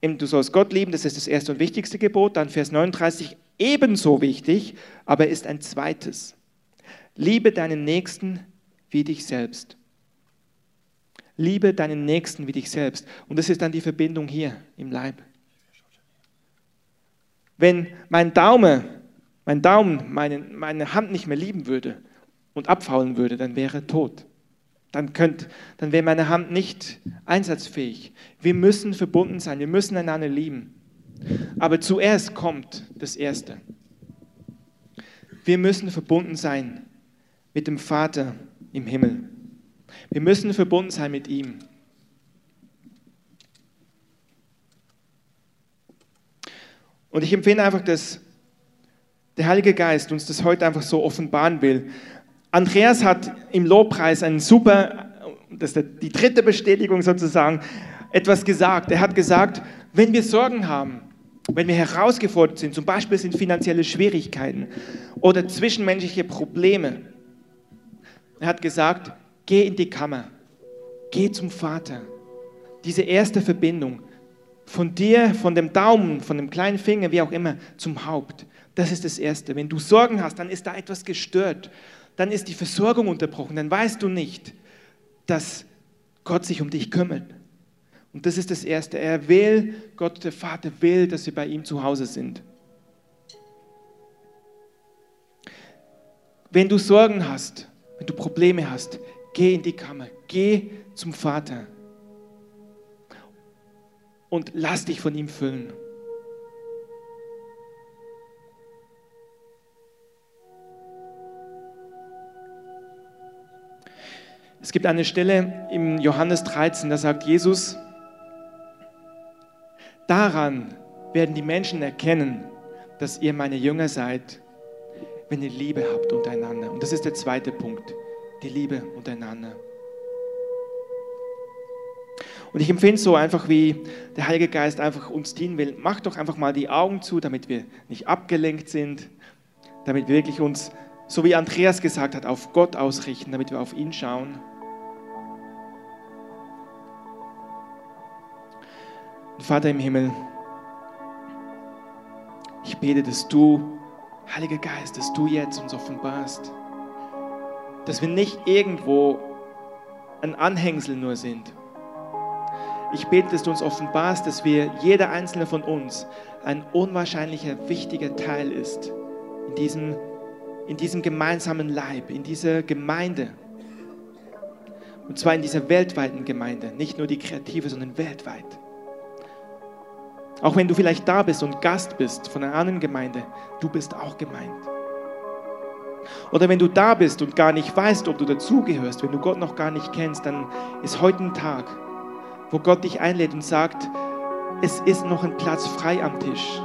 du sollst Gott lieben, das ist das erste und wichtigste Gebot. Dann Vers 39, ebenso wichtig, aber ist ein zweites. Liebe deinen Nächsten wie dich selbst. Liebe deinen Nächsten wie dich selbst. Und das ist dann die Verbindung hier im Leib. Wenn mein Daumen, mein Daumen meine, meine Hand nicht mehr lieben würde und abfaulen würde, dann wäre tot. dann, könnt, dann wäre meine Hand nicht einsatzfähig. Wir müssen verbunden sein, wir müssen einander lieben. Aber zuerst kommt das Erste. Wir müssen verbunden sein mit dem Vater im Himmel. Wir müssen verbunden sein mit ihm. Und ich empfinde einfach, dass der Heilige Geist uns das heute einfach so offenbaren will. Andreas hat im Lobpreis einen super, das ist die dritte Bestätigung sozusagen, etwas gesagt. Er hat gesagt, wenn wir Sorgen haben, wenn wir herausgefordert sind, zum Beispiel sind finanzielle Schwierigkeiten oder zwischenmenschliche Probleme, er hat gesagt, geh in die Kammer, geh zum Vater. Diese erste Verbindung von dir, von dem Daumen, von dem kleinen Finger, wie auch immer, zum Haupt. Das ist das Erste. Wenn du Sorgen hast, dann ist da etwas gestört. Dann ist die Versorgung unterbrochen. Dann weißt du nicht, dass Gott sich um dich kümmert. Und das ist das Erste. Er will, Gott der Vater will, dass wir bei ihm zu Hause sind. Wenn du Sorgen hast, wenn du Probleme hast, geh in die Kammer, geh zum Vater und lass dich von ihm füllen. Es gibt eine Stelle im Johannes 13, da sagt Jesus, daran werden die Menschen erkennen, dass ihr meine Jünger seid, wenn ihr Liebe habt untereinander. Und das ist der zweite Punkt, die Liebe untereinander. Und ich empfinde so einfach, wie der Heilige Geist einfach uns dienen will. Macht doch einfach mal die Augen zu, damit wir nicht abgelenkt sind, damit wir wirklich uns, so wie Andreas gesagt hat, auf Gott ausrichten, damit wir auf ihn schauen. Vater im Himmel, ich bete, dass du, Heiliger Geist, dass du jetzt uns offenbarst, dass wir nicht irgendwo ein Anhängsel nur sind. Ich bete, dass du uns offenbarst, dass wir, jeder einzelne von uns, ein unwahrscheinlicher, wichtiger Teil ist in diesem, in diesem gemeinsamen Leib, in dieser Gemeinde. Und zwar in dieser weltweiten Gemeinde, nicht nur die kreative, sondern weltweit. Auch wenn du vielleicht da bist und Gast bist von einer anderen Gemeinde, du bist auch gemeint. Oder wenn du da bist und gar nicht weißt, ob du dazugehörst, wenn du Gott noch gar nicht kennst, dann ist heute ein Tag, wo Gott dich einlädt und sagt, es ist noch ein Platz frei am Tisch.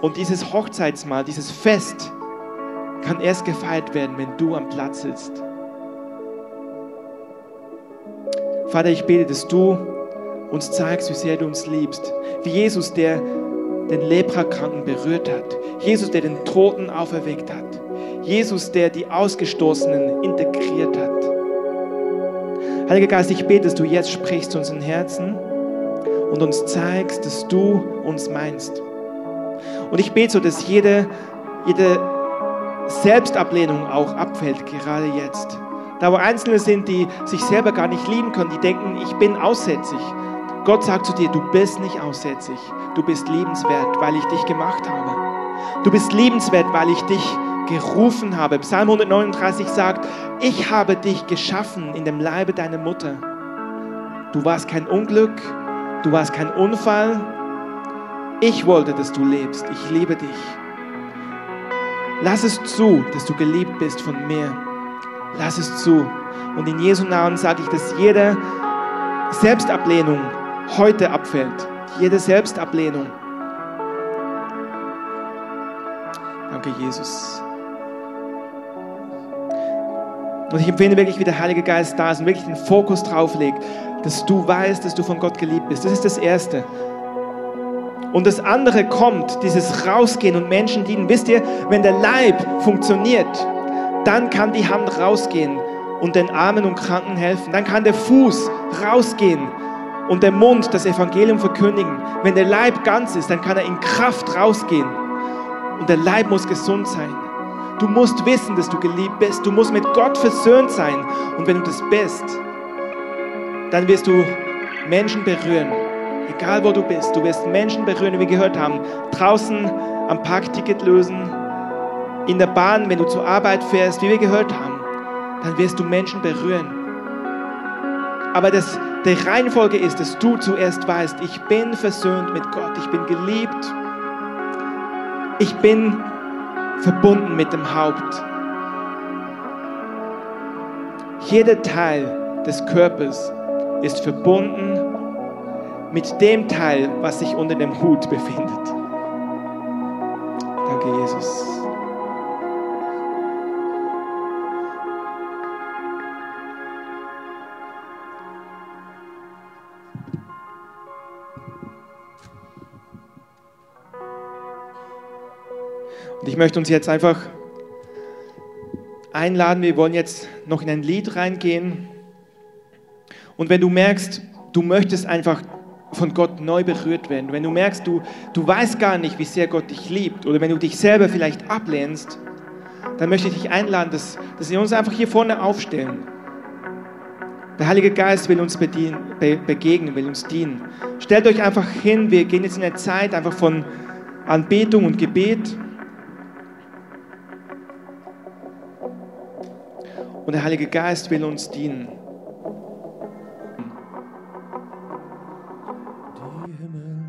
Und dieses Hochzeitsmahl, dieses Fest kann erst gefeiert werden, wenn du am Platz sitzt. Vater, ich bete, dass du uns zeigst, wie sehr du uns liebst. Wie Jesus, der den Leprakranken berührt hat. Jesus, der den Toten auferweckt hat. Jesus, der die Ausgestoßenen integriert hat. Heiliger Geist, ich bete, dass du jetzt sprichst zu unseren Herzen und uns zeigst, dass du uns meinst. Und ich bete so, dass jede, jede Selbstablehnung auch abfällt, gerade jetzt. Da wo Einzelne sind, die sich selber gar nicht lieben können, die denken, ich bin aussätzig. Gott sagt zu dir, du bist nicht aussätzlich, du bist liebenswert, weil ich dich gemacht habe. Du bist liebenswert, weil ich dich gerufen habe. Psalm 139 sagt, ich habe dich geschaffen in dem Leibe deiner Mutter. Du warst kein Unglück, du warst kein Unfall. Ich wollte, dass du lebst. Ich liebe dich. Lass es zu, dass du geliebt bist von mir. Lass es zu. Und in Jesu Namen sage ich, dass jede Selbstablehnung heute abfällt. Jede Selbstablehnung. Danke, Jesus. Und ich empfehle wirklich, wie der Heilige Geist da ist und wirklich den Fokus drauf legt, dass du weißt, dass du von Gott geliebt bist. Das ist das Erste. Und das andere kommt, dieses Rausgehen und Menschen dienen. Wisst ihr, wenn der Leib funktioniert, dann kann die Hand rausgehen und den Armen und Kranken helfen. Dann kann der Fuß rausgehen und der Mund das Evangelium verkündigen. Wenn der Leib ganz ist, dann kann er in Kraft rausgehen. Und der Leib muss gesund sein. Du musst wissen, dass du geliebt bist. Du musst mit Gott versöhnt sein. Und wenn du das bist, dann wirst du Menschen berühren. Egal wo du bist, du wirst Menschen berühren, wie wir gehört haben. Draußen am Parkticket lösen, in der Bahn, wenn du zur Arbeit fährst, wie wir gehört haben, dann wirst du Menschen berühren. Aber das, die Reihenfolge ist, dass du zuerst weißt, ich bin versöhnt mit Gott, ich bin geliebt, ich bin verbunden mit dem Haupt. Jeder Teil des Körpers ist verbunden mit dem Teil, was sich unter dem Hut befindet. Danke, Jesus. Ich möchte uns jetzt einfach einladen, wir wollen jetzt noch in ein Lied reingehen. Und wenn du merkst, du möchtest einfach von Gott neu berührt werden, wenn du merkst, du, du weißt gar nicht, wie sehr Gott dich liebt, oder wenn du dich selber vielleicht ablehnst, dann möchte ich dich einladen, dass, dass wir uns einfach hier vorne aufstellen. Der Heilige Geist will uns bedienen, be, begegnen, will uns dienen. Stellt euch einfach hin, wir gehen jetzt in eine Zeit einfach von Anbetung und Gebet. Und der Heilige Geist will uns dienen. Die Himmel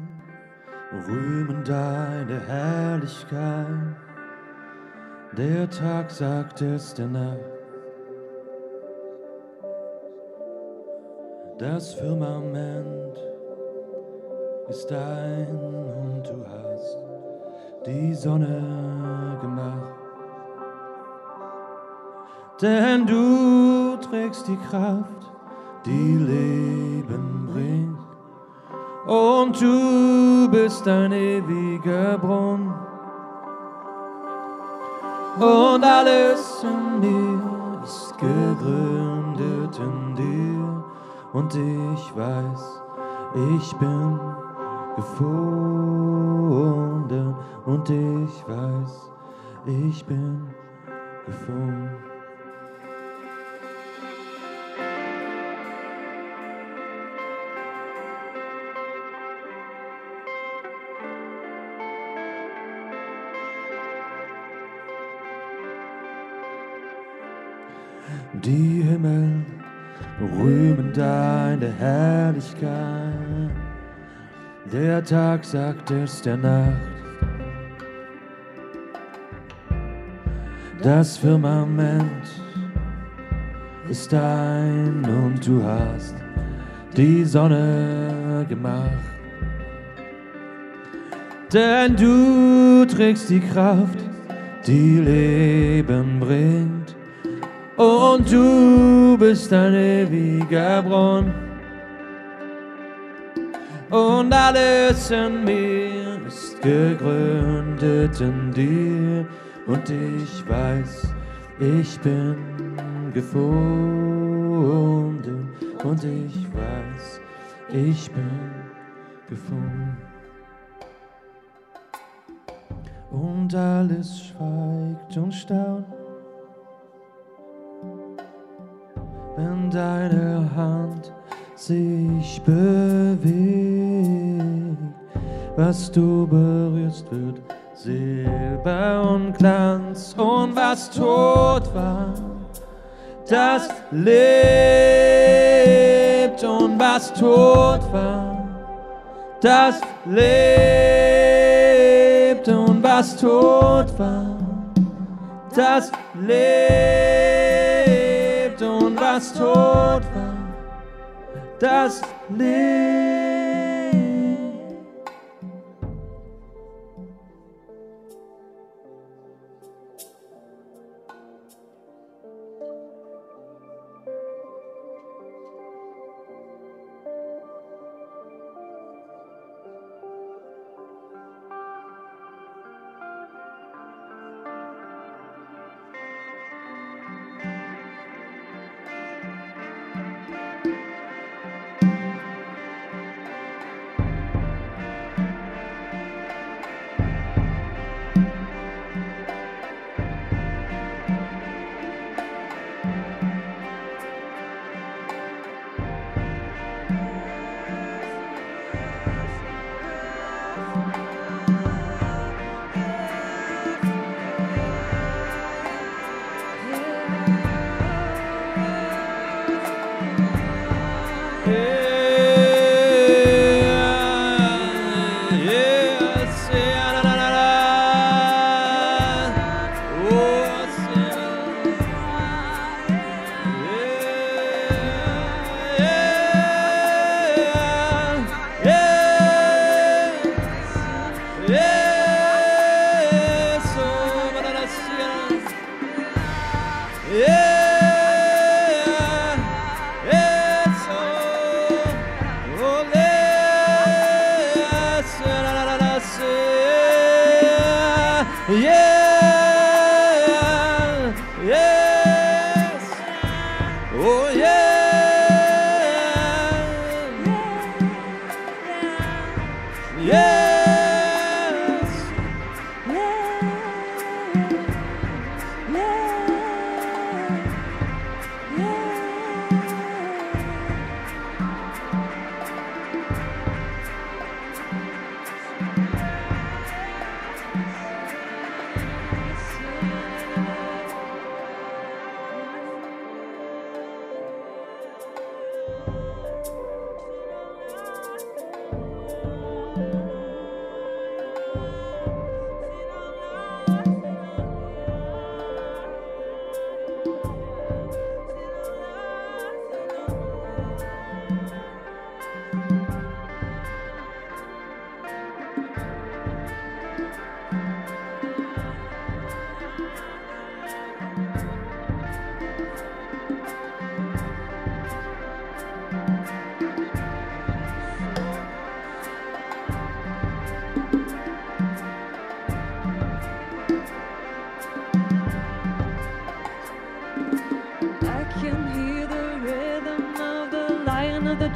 rühmen deine Herrlichkeit. Der Tag sagt es der Nacht. Das Firmament ist dein und du hast die Sonne gemacht. Denn du trägst die Kraft, die Leben bringt. Und du bist ein ewiger Brunnen. Und alles in mir ist gegründet in dir. Und ich weiß, ich bin gefunden. Und ich weiß, ich bin gefunden. Die Himmel rühmen deine Herrlichkeit. Der Tag sagt es der Nacht. Das Firmament ist dein und du hast die Sonne gemacht. Denn du trägst die Kraft, die Leben bringt. Und du bist ein ewiger Brunnen. Und alles in mir ist gegründet in dir. Und ich weiß, ich bin gefunden. Und ich weiß, ich bin gefunden. Und alles schweigt und staunt. Wenn deine Hand sich bewegt. Was du berührst, wird Silber und Glanz. Und was tot war, das lebt. Und was tot war, das lebt. Und was tot war, das lebt. Und was tot war, das lebt.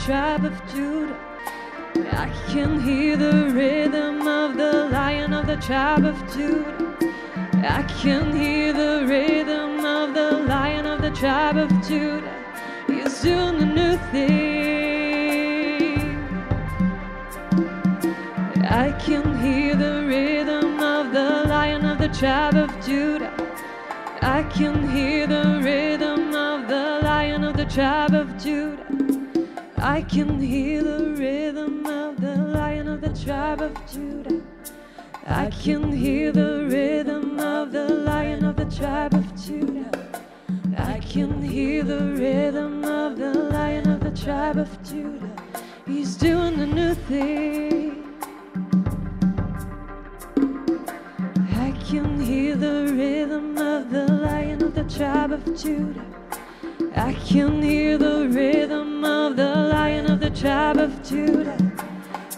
Tribe of Judah. I can hear the rhythm of the lion of the tribe of Judah. I can hear the rhythm of the lion of the tribe of Judah. He's doing a new thing. I can hear the rhythm of the lion of the tribe of Judah. I can hear the rhythm of the lion of the tribe of Judah. I can hear the rhythm of the lion of the tribe of Judah. I can hear the rhythm of the lion of the tribe of Judah. I can hear the rhythm of the lion of the tribe of Judah. He's doing a new thing. I can hear the rhythm of the lion of the tribe of Judah. I can hear the rhythm of the lion of the tribe of Judah.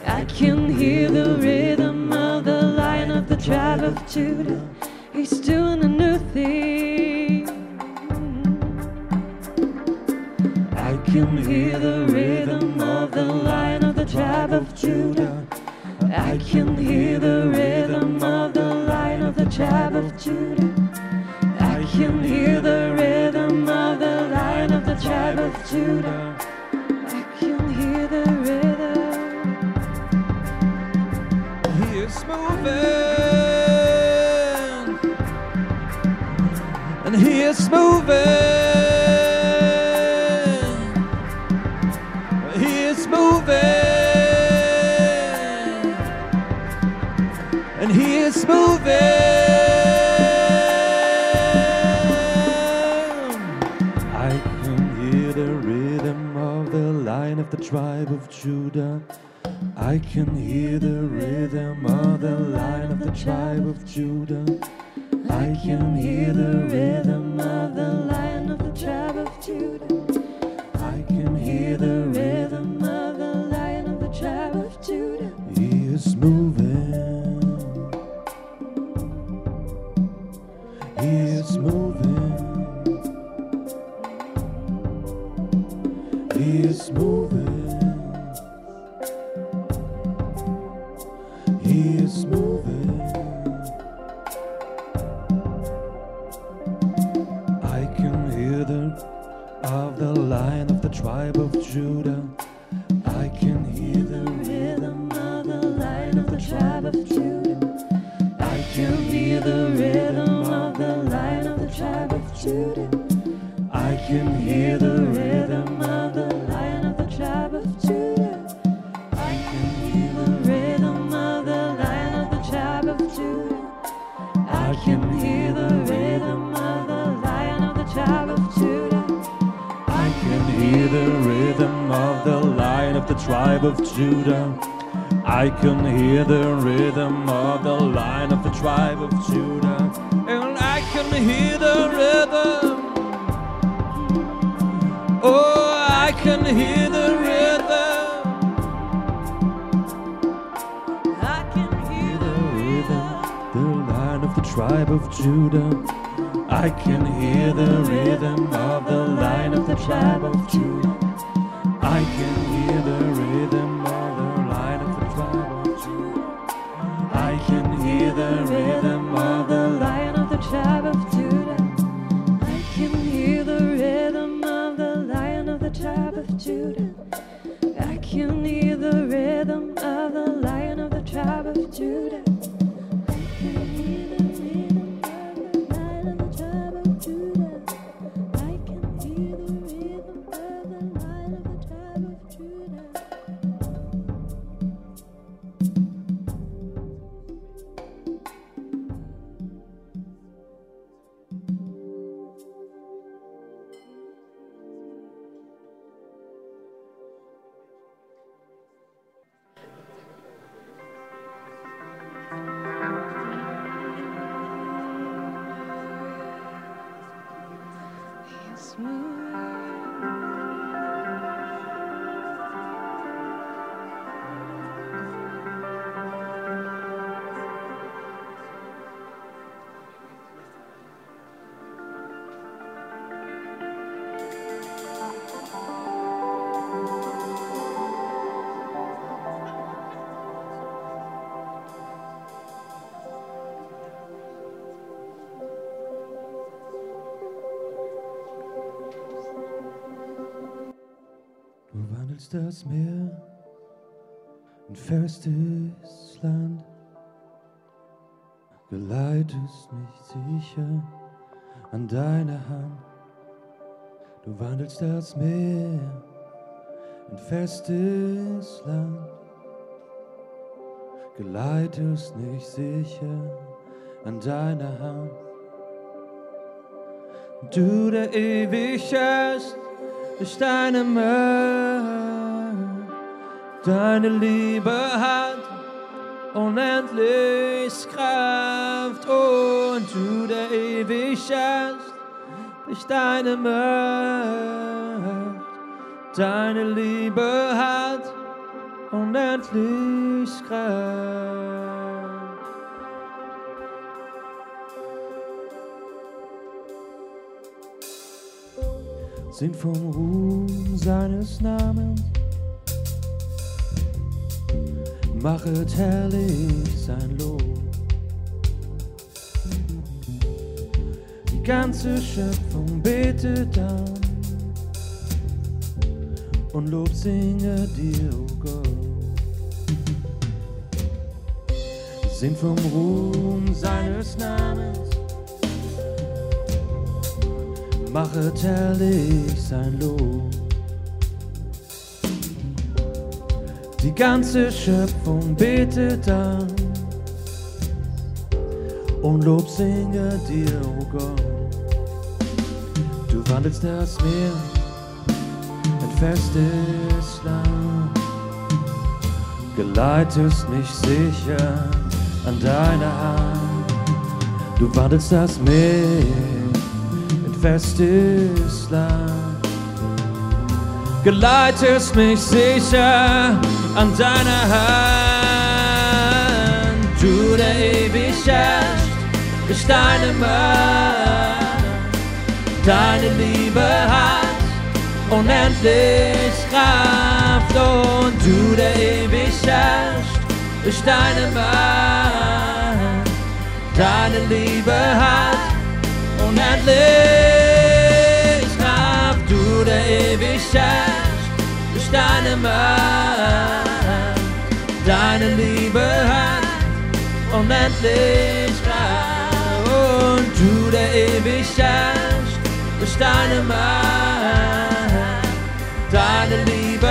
I can hear the rhythm of the lion of the tribe of Judah. He's doing a new thing. I can hear the rhythm of the lion of the tribe of Judah. I can hear the rhythm of the lion of the tribe of Judah. I can hear the rhythm. He is moving, and he is moving. Tribe of Judah. I can hear the rhythm of the line of the tribe of Judah. I can hear the rhythm tribe of Judah. I can hear the rhythm of the lion of the tribe of Judah. I can hear the rhythm of the lion of the tribe of Judah. I can hear the of Judah. I can hear the rhythm of the lion of the tribe of Judah. And I can hear the rhythm. Oh, I can hear the rhythm. I can hear the rhythm, the lion of the tribe of Judah. I can hear the rhythm of the lion of the tribe of Judah. I can das Meer in festes Land, geleitest mich sicher an deine Hand. Du wandelst das Meer in festes Land, geleitest mich sicher an deine Hand. Du, der ewig ist, ist deine Macht. Deine Liebe hat unendlich Kraft. Und du, der ewig ist, ist deine Macht. Deine Liebe hat unendlich Kraft. sind vom Ruhm seines Namens. Machet herrlich sein Lob. Die ganze Schöpfung betet an und Lob singe dir, oh Gott. Sind vom Ruhm seines Namens. machet herrlich sein Lob. Die ganze Schöpfung betet an und Lob singe dir, o oh Gott. Du wandelst das Meer in festes Land, geleitest mich sicher an deine Hand. Du wandelst das Meer festes Land. Geleitest mich sicher an deiner Hand. Du, der ewig herrscht, ist deine Macht. Deine Liebe hat unendlich Kraft. Und du, der ewig herrscht, ist deine Macht. Deine Liebe hat unendlich Kraft, du der ewig herrscht, durch deine Macht, deine Liebe hat unendlich Kraft, und du der ewig herrscht, durch deine Macht, deine Liebe